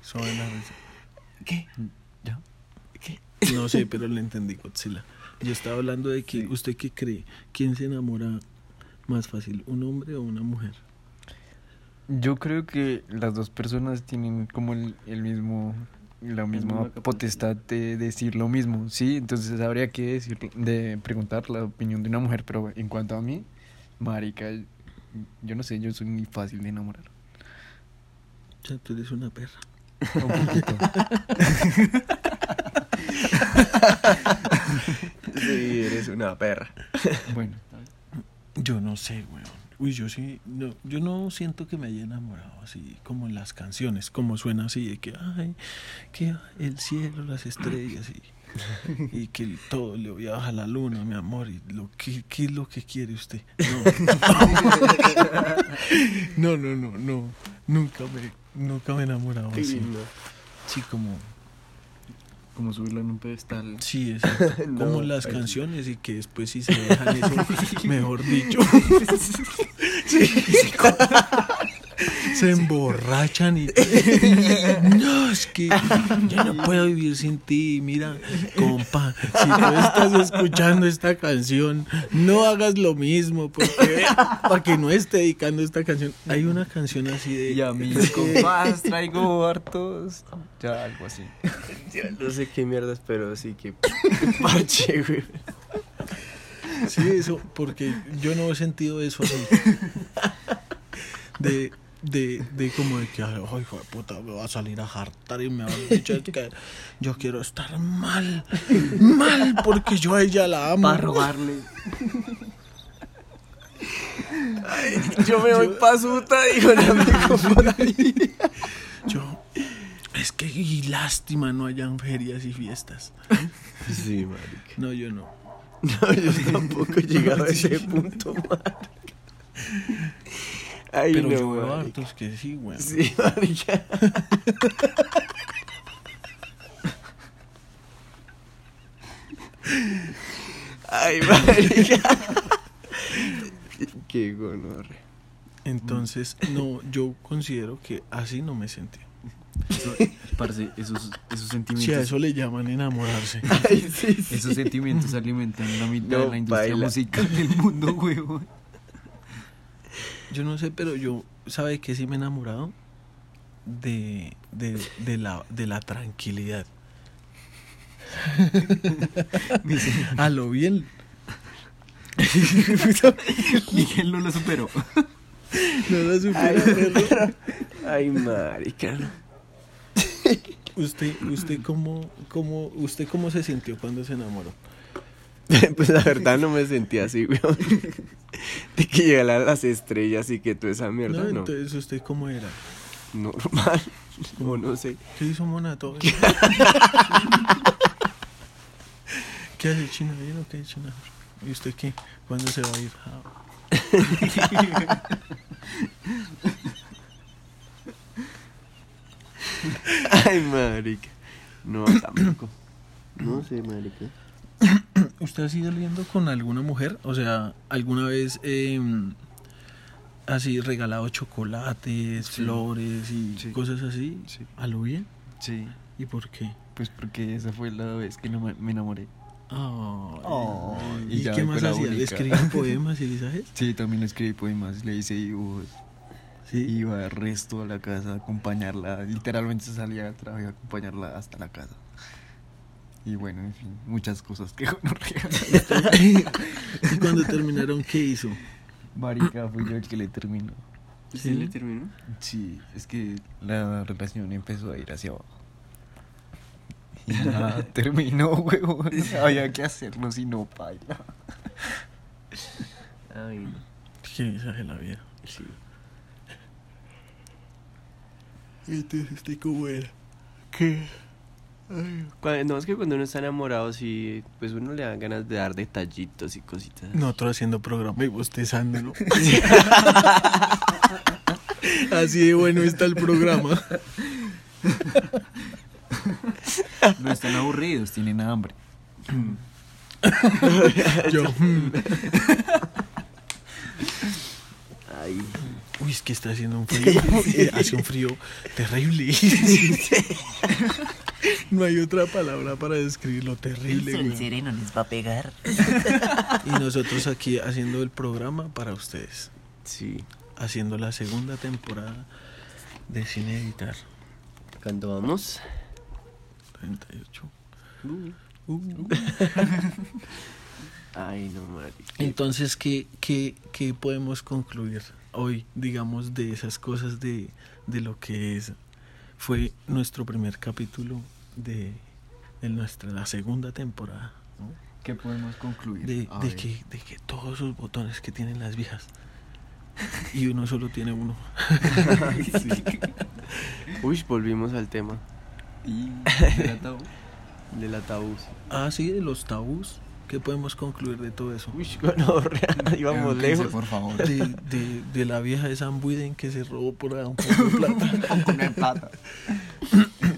Suave la risa. ¿Qué? ¿Ya? No sé, pero le entendí Godzilla. Yo estaba hablando de que, ¿usted qué cree? ¿Quién se enamora más fácil, un hombre o una mujer? Yo creo que las dos personas tienen como el, el mismo la misma potestad de decir lo mismo, sí, entonces habría que decir de preguntar la opinión de una mujer, pero en cuanto a mí, marica, yo no sé, yo soy muy fácil de enamorar. O sea, tú eres una perra. Un poquito. [laughs] [laughs] [laughs] Sí, eres una perra. bueno, Yo no sé, weón. Uy, yo sí, no, yo no siento que me haya enamorado así como en las canciones, como suena así, de que, ay, que el cielo, las estrellas y, y que todo le voy a bajar la luna, mi amor, y lo que, ¿qué es lo que quiere usted? No, [laughs] no, no, no, no, nunca me, nunca me he enamorado así. Sí, como, como subirlo en un pedestal. sí, [laughs] exacto, No, como las sí. canciones y que después si se dejan eso, [laughs] mejor dicho. [laughs] se emborrachan y [laughs] no es que yo no puedo vivir sin ti mira compa si tú estás escuchando esta canción no hagas lo mismo porque para que no esté dedicando esta canción hay una canción así de Y a mis compas traigo hartos. Ya, algo así. No sé qué mierdas, pero sí que [laughs] parche, güey. Sí, eso, porque yo no he sentido eso así. De, de, de como de que, ay, hijo de puta, me va a salir a hartar y me va a decir que yo quiero estar mal, mal, porque yo a ella la amo. Para robarle. Yo me voy pa' suta, dijo el amigo por ahí. Yo, es que y lástima no hayan ferias y fiestas. Sí, marica. No, yo no. No, yo tampoco he llegado a ese punto, marica. Ay, Pero no, yo veo hartos que sí, güey. Sí, [laughs] marica. Ay, marica. Qué gonorre. Entonces, no, yo considero que así no me sentí. Eso, parce, esos, esos Si a sentimientos. eso le llaman enamorarse. Ay, sí, sí. Esos sentimientos alimentan la mitad No, de la industria baila. musical del mundo, huevón. Yo no sé, pero yo, ¿sabe qué sí me he enamorado? De, de, de, la, de la tranquilidad. [laughs] A lo bien. [laughs] Miguel no lo superó. No lo supera, perro. Ay, marica. [laughs] ¿Usted, usted, cómo, cómo, ¿Usted cómo se sintió cuando se enamoró? [laughs] Pues la verdad no me sentí así, weón. De que llegaran las estrellas y que toda esa mierda, No, no. entonces, ¿usted cómo era? Normal. [laughs] No, no sé. ¿Qué hizo Monato? [laughs] ¿Qué hace China? ¿Bien o qué, China? ¿Y usted qué? ¿Cuándo se va a ir? Ah, Ay, marica. No, tampoco. [coughs] No sé, marica. ¿Usted ha sido lindo con alguna mujer? O sea, ¿alguna vez eh, así regalado chocolates, Sí. flores y Sí. cosas así? Sí. ¿A lo bien? Sí, ¿Y por qué? pues porque esa fue la vez que no me, enamoré. Ay. Ay, y ¿Y ya qué más hacía? ¿Le única. escribían poemas y mensajes? Sí, también escribí poemas, le hice dibujos. Sí. Iba resto a la casa a acompañarla. Literalmente salía del trabajo a acompañarla hasta la casa. Y bueno, en fin, muchas cosas que [laughs] regala. ¿Y cuando terminaron qué hizo? Marica, fui yo el que le terminó. ¿Sí? le terminó? Sí, es que la relación empezó a ir hacia abajo. Y [laughs] nada, terminó, huevón. Había que hacerlo si no baila. Ay, no. ¿Qué mensaje la vida? Sí. Entonces, ¿usted cómo era? ¿Qué? Cuando, no, es que cuando uno está enamorado, sí, pues uno le da ganas de dar detallitos y cositas. Nosotros haciendo programa y bostezando, ¿no? [laughs] Así de bueno está el programa. No están aburridos, tienen hambre. Yo. [laughs] Ay, uy, es que está haciendo un frío. [laughs] Hace un frío terrible. No hay otra palabra para describir lo terrible. El güey. sereno les va a pegar. Y nosotros aquí haciendo el programa para ustedes. sí. Haciendo la segunda temporada de Cine Editar. Cuando vamos. 38. Uh, Uh. [laughs] Ay, no, marica. Entonces, ¿qué, qué, qué podemos concluir hoy, digamos, de esas cosas de, de lo que es fue nuestro primer capítulo de, de nuestra la segunda temporada? ¿no? ¿Qué podemos concluir? De, que, de que todos esos botones que tienen las viejas y uno solo tiene uno. [laughs] Uy, volvimos al tema Y del ataúd. [laughs] del ataúd. Ah, sí, de los tabús. ¿Qué podemos concluir de todo eso? Uy, gonorrea, [laughs] íbamos lejos. por favor. De, de, de la vieja de San Buiden que se robó por ahí un poco de plata. [laughs]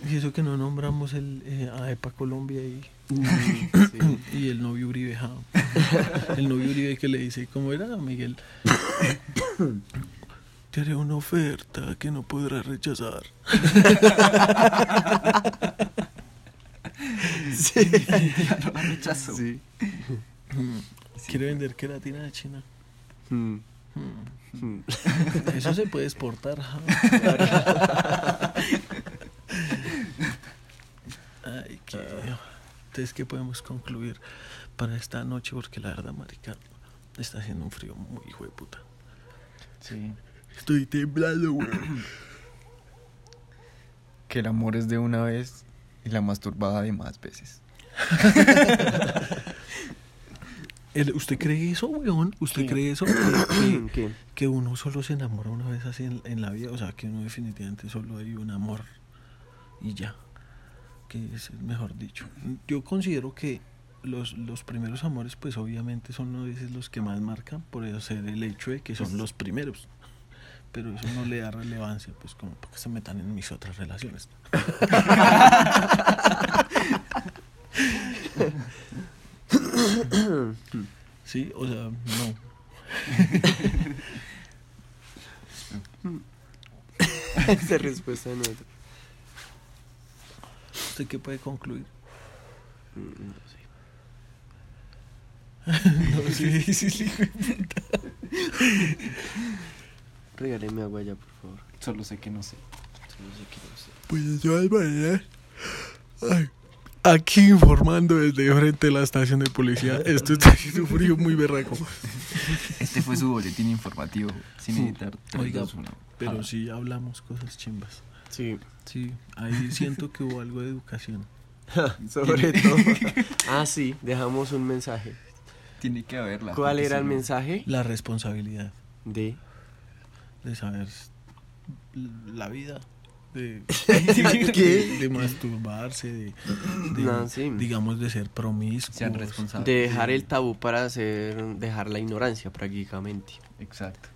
Y eso que no nombramos el, eh, a EPA Colombia y, Sí. y el novio Uribe. ja. El novio Uribe que le dice, ¿cómo era, Miguel? [coughs] Te haré una oferta que no podrás rechazar. [laughs] [laughs] Lo rechazo. Sí. Quiere vender queratina de China. Mm. Mm. [laughs] Eso se puede exportar. [laughs] Ay, qué... Entonces, ¿qué podemos concluir para esta noche? Porque la verdad, marica, está haciendo un frío muy hijo de puta. Sí. Estoy temblando, güey. Que el amor es de una vez y la masturbada de más veces. [laughs] El- ¿Usted cree eso, weón? ¿Usted cree eso? Que, que- [coughs] ¿Qué? que uno solo se enamora una vez así en, en la vida. O sea, que uno definitivamente solo hay un amor y ya. Que es el mejor dicho. Yo considero que los, los primeros amores, pues obviamente son a veces los que más marcan, por eso ser el hecho de que son los primeros. Pero eso no le da relevancia, pues como para que se metan en mis otras relaciones. Sí, o sea, no. Esa respuesta no. ¿Usted qué puede concluir? Mm, No sé. [laughs] No, sí, sí, sí. Regáleme agua ya, por favor. Solo sé que no sé. Solo sé que no sé. Pues de todas maneras, ay, aquí informando desde frente de la estación de policía, [laughs] esto está haciendo frío muy berraco. Este fue su boletín informativo. Sin editar. Oiga. Pero Ah. sí hablamos cosas chimbas. Sí, Sí, ahí siento que hubo algo de educación. [laughs] sobre todo. [laughs] Ah, sí, dejamos un mensaje. Tiene que haberla. ¿Cuál era el mensaje? La responsabilidad De. De saber la vida, [laughs] de, ¿Qué? de masturbarse, de, de, No, sí. digamos, de ser promiscuos. Sean responsables. De dejar el tabú para hacer, dejar la ignorancia prácticamente. Exacto.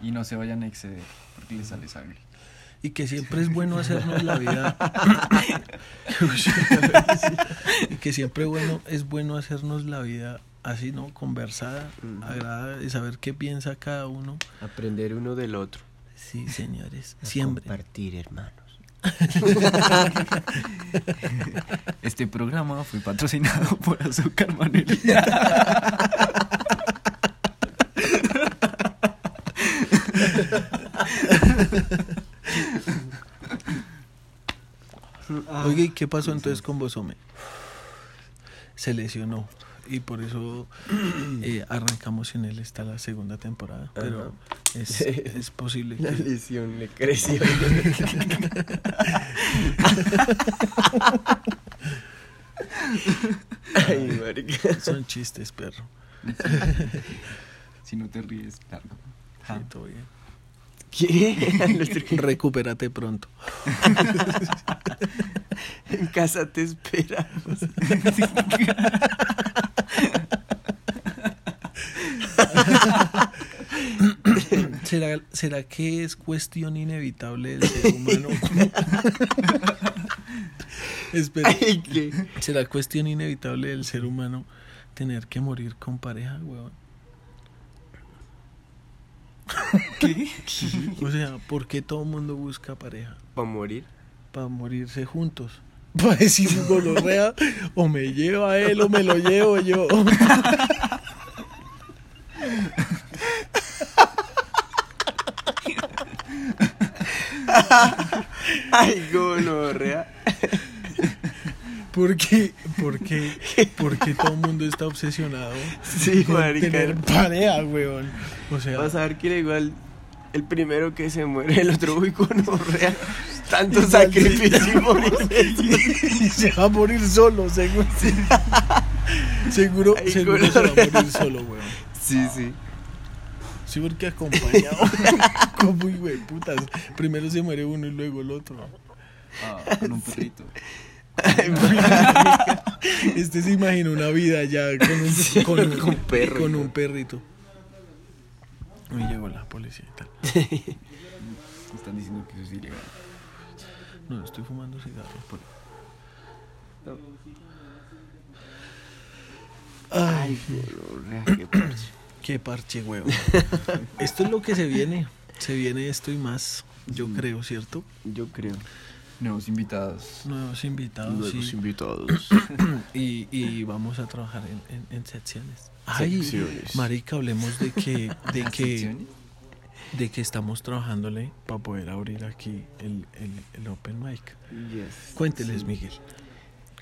Y no se vayan a exceder porque les sale sangre. Y que siempre es bueno hacernos la vida. [laughs] [laughs] y que siempre bueno, es bueno hacernos la vida así, ¿no? Conversada, Ujú. agradable, saber qué piensa cada uno. Aprender uno del otro. Sí, [laughs] señores, siempre. Compartir, hermanos. [laughs] Este programa fue patrocinado por Azúcar Manuel. Oiga, ¿y qué pasó entonces con Bosome? Se lesionó y por eso [clears throat] eh, arrancamos en él esta la segunda temporada, pero es, es posible La que lesión le creció. Ay, marica. son chistes, perro. [laughs] si no te ríes, claro. Sí, todo bien. ¿Qué? [laughs] Recupérate pronto. [laughs] En casa te esperamos. [laughs] ¿Será, ¿Será que es cuestión inevitable del ser humano? Espera. ¿será cuestión inevitable del ser humano tener que morir con pareja, weón? ¿Qué? O sea, ¿por qué todo el mundo busca pareja? ¿Va a morir? Para morirse juntos. [laughs] Para decir gonorrea, o me lleva él o me lo llevo yo. [laughs] [laughs] Ay, gonorrea. ¿Por qué? ¿Por qué? [laughs] ¿Por qué todo el mundo está obsesionado Sí, con marica. tener pareja, weón? O sea, Vas a ver que igual el primero que se muere, el otro, uy, gonorrea. Tanto sacrificio [laughs] y se va a morir solo, seguro. seguro, seguro se va a morir solo, weón. Sí, sí. Sí, porque acompañado. [laughs] Como hijo de putas. Primero se muere uno y luego el otro. Ah, con un perrito. [laughs] Este se imagina una vida ya con un, con, un- con perro, con un perrito. Y llegó la policía y tal. Están diciendo que eso es ilegal. No, estoy fumando cigarros. Por... Ay, Gonorrea, qué [clears throat] parche. qué parche, huevo. Esto es lo que se viene. Se viene esto y más, yo creo, ¿cierto? Yo creo. Nuevos invitados. Nuevos invitados, sí. invitados. [coughs] Y, y vamos a trabajar en, en- en secciones. Ay, Secciones. marica, hablemos de que, de ¿Las que, de que estamos trabajándole para poder abrir aquí el, el, el open mic. Yes. Cuénteles, Miguel.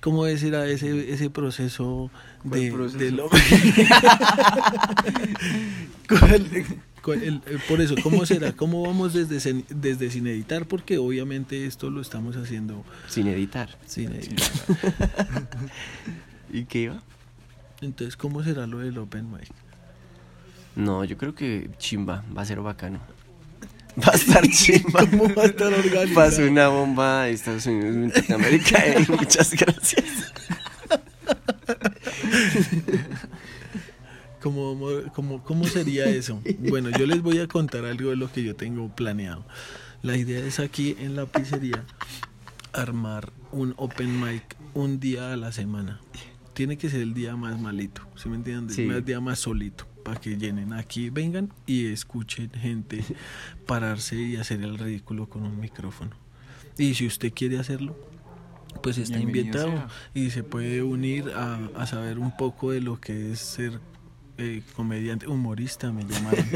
¿Cómo es era ese, ese proceso ¿Cuál de, proceso? del [laughs] open- [laughs] ¿Cuál- cuál- el- el- por eso, ¿cómo [laughs] será? ¿Cómo vamos desde, sin- desde sin editar? Porque obviamente esto lo estamos haciendo Sin editar. sin editar. [laughs] ¿Y qué iba? Entonces, ¿cómo será lo del open mic? No, yo creo que chimba, va a ser bacano. [laughs] Va a estar chimba. ¿Cómo va a estar organizado? Pasó una bomba de Estados Unidos en América. eh, muchas gracias. ¿Cómo, cómo, ¿Cómo sería [laughs] eso? Bueno, yo les voy a contar algo de lo que yo tengo planeado. La idea es aquí en la pizzería armar un open mic un día a la semana. Tiene que ser el día más malito, ¿sí me entienden? Sí. El día más solito, para que llenen aquí, vengan y escuchen gente [laughs] pararse y hacer el ridículo con un micrófono. Y si usted quiere hacerlo, pues está Bienvenido invitado sea. y se puede unir a, a saber un poco de lo que es ser eh, comediante, humorista me [laughs] llamaron,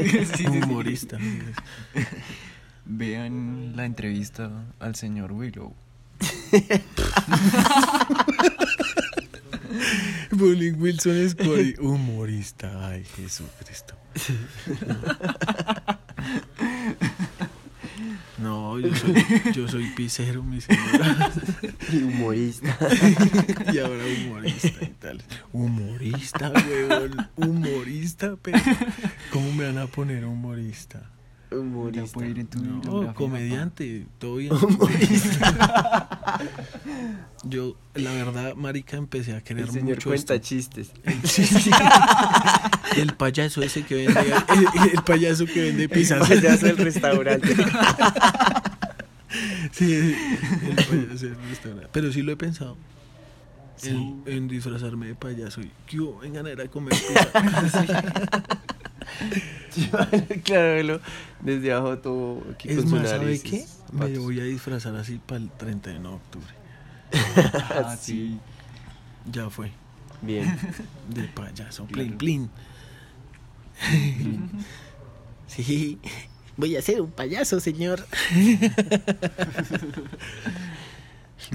humorista. [laughs] Vean la entrevista al señor Willow. [laughs] Bullying Wilson Scotty, humorista, ay Jesucristo. No, yo [laughs] soy, yo soy pisero, mi señora. [laughs] Humorista. [laughs] Y ahora humorista y tal. Humorista, huevón. Humorista, pero. ¿Cómo me van a poner humorista? Humorista. No, comediante, todo bien. [laughs] Yo, la verdad, marica, empecé a querer El señor mucho cuenta esto. chistes. El [laughs] payaso ese que vende, el, el payaso que vende pizzas. Payaso del restaurante. [laughs] Sí, el payaso del restaurante. Pero sí lo he pensado. En, en disfrazarme de payaso y que vengan a ir a comer pizza. [laughs] claro, desde abajo todo aquí es con más, ¿sabe qué? sus Me patos. voy a disfrazar así para el 31 de octubre. [laughs] Ah, sí. Ya fue. Bien. [laughs] De payaso. Plin, plin. Sí, voy a ser un payaso, señor.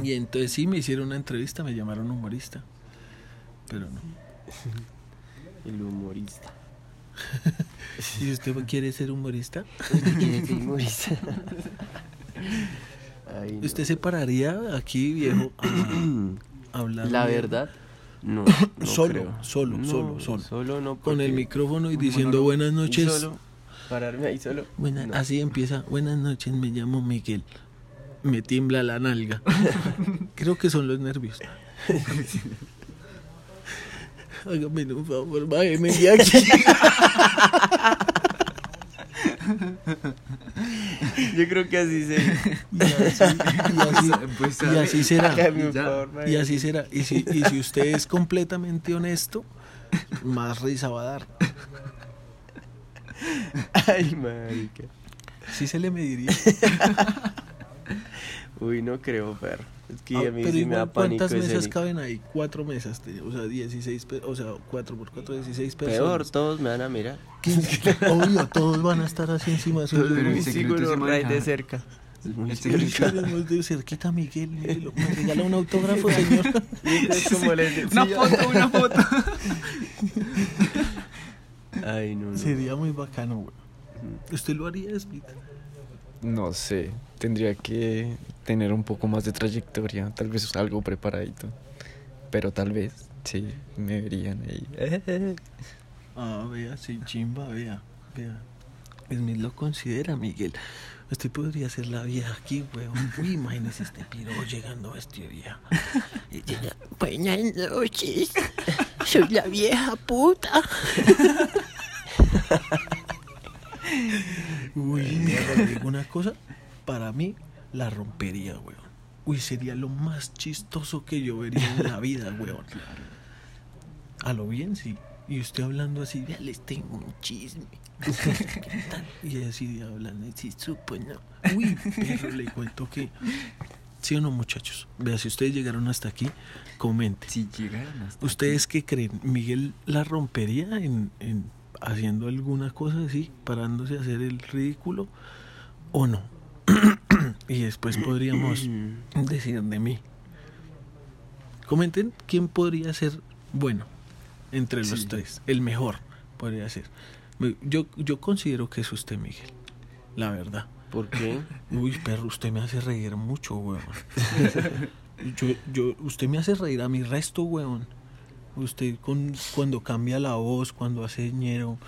Y entonces sí me hicieron una entrevista, me llamaron humorista. Pero no. El humorista. [laughs] ¿Y usted quiere ser humorista? [laughs] ¿Quiere ser humorista? [laughs] Ay, no. ¿Usted se pararía aquí, viejo, a [clears throat] hablar? La verdad, no. no [coughs] Solo, creo. solo, No, solo, solo. Solo no. Con el micrófono y diciendo buenas noches. Solo, pararme ahí solo. Buena-. Así empieza. Buenas noches, me llamo Miguel. Me tiembla la nalga. Creo que son los nervios. Hágame un favor, bájeme de aquí. [laughs] Yo creo que así se. [laughs] Y así, [laughs] y así, Pues, y así será. Favor, Y así será. Y si, y si usted es completamente honesto, más risa va a dar. Ay, marica. Sí se le mediría. Uy, no creo, perro. Es que Ah, a mí pero sí me da igual, pánico ¿cuántas mesas escénico. caben ahí? Cuatro mesas, te- o sea, 16, pe- o sea, 4 por 4, 16 personas. Peor, todos me van a mirar. [laughs] Obvio, todos van a estar así encima el secreto seguro, se Ray de cerca. [laughs] Muy de cerquita, Miguel. [laughs] Miguel, ¿Me regala un autógrafo, señor? Una foto, una foto. Ay, no, no. Sería muy bacano, güey. ¿Usted lo haría, Smith? No sé, tendría que tener un poco más de trayectoria, tal vez algo preparadito. Pero tal vez, sí, me verían ahí. [laughs] Ah, vea, sí, chimba, vea, vea. Smith lo considera, Miguel. Usted podría ser la vieja aquí, weón. Uy, imagínese este piro llegando a este vieja. Buenas noches. Soy la vieja puta. [laughs] Uy, mira, le digo una cosa, para mí la rompería, weón. Uy, sería lo más chistoso que yo vería en la vida, [laughs] weón. A lo bien, sí. Y usted hablando así, Ya les tengo un chisme. [laughs] y así hablando, si supo, no. Uy, pero le cuento que. ¿Sí o no, muchachos? Vea, si ustedes llegaron hasta aquí, comenten. Si llegaron hasta ¿Ustedes qué creen? ¿Miguel la rompería en, en haciendo alguna cosa así, parándose a hacer el ridículo o no? [clears throat] y después podríamos [clears throat] decir de mí. Comenten quién podría ser bueno entre los Sí. tres, el mejor podría ser. Yo, yo considero que es usted, Miguel, la verdad. ¿Por qué? [laughs] Uy, perro, usted me hace reír mucho, weón. [laughs] Yo, yo, usted me hace reír a mi resto, weón. Usted con, cuando cambia la voz, cuando hace ñero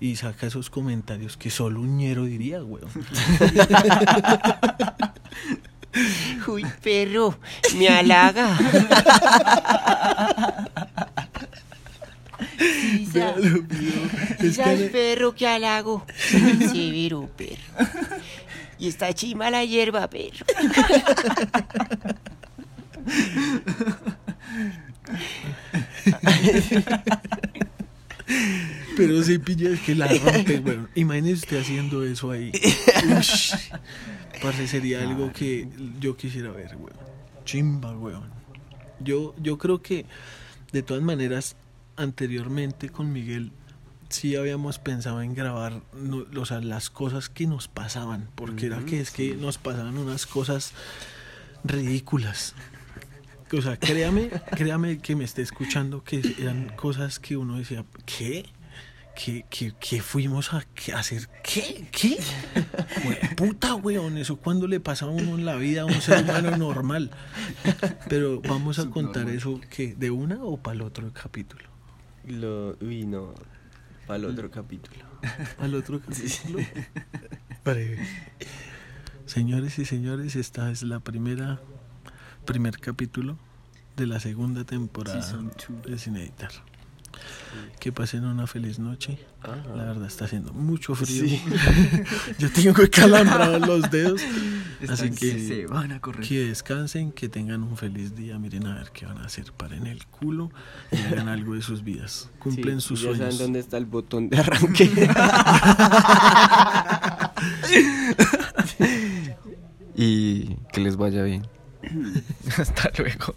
y saca esos comentarios que solo un ñero diría, weón. [laughs] Uy, perro, me halaga. Sí, sí, sabes, perro, que halago. Severo, perro. Y está chima la hierba, perro. [laughs] Pero sí, pilla, es que la rompe, weón. Imagínese usted haciendo eso ahí. Ush. Parce, sería algo que yo quisiera ver, weón. Chimba, weón. Yo, yo creo que, de todas maneras, anteriormente con Miguel sí habíamos pensado en grabar no, o sea, las cosas que nos pasaban, porque era que es que nos pasaban unas cosas ridículas. O sea, créame, créame que me esté escuchando que eran cosas que uno decía, ¿qué? ¿Qué, qué, qué fuimos a qué- hacer? ¿Qué? ¿Qué? Puta, weón, eso cuando le pasa a uno en la vida a un ser humano normal. Pero vamos a contar eso que de una o para el otro capítulo. Lo, uy, no. Para el otro capítulo. Al otro [laughs] capítulo. Breve. Señores y señores, esta es la primera primer capítulo de la segunda temporada de Sin Editar. Que pasen una feliz noche. Ajá. La verdad está haciendo mucho frío. [laughs] Yo tengo calambrados los dedos. Así que se van a correr. que descansen, que tengan un feliz día. Miren a ver qué van a hacer. Paren el culo y hagan algo de sus vidas. Cumplen Sí, sus ya saben sueños. dónde está el botón de arranque. [laughs] [laughs] Y que les vaya bien. [laughs] Hasta luego.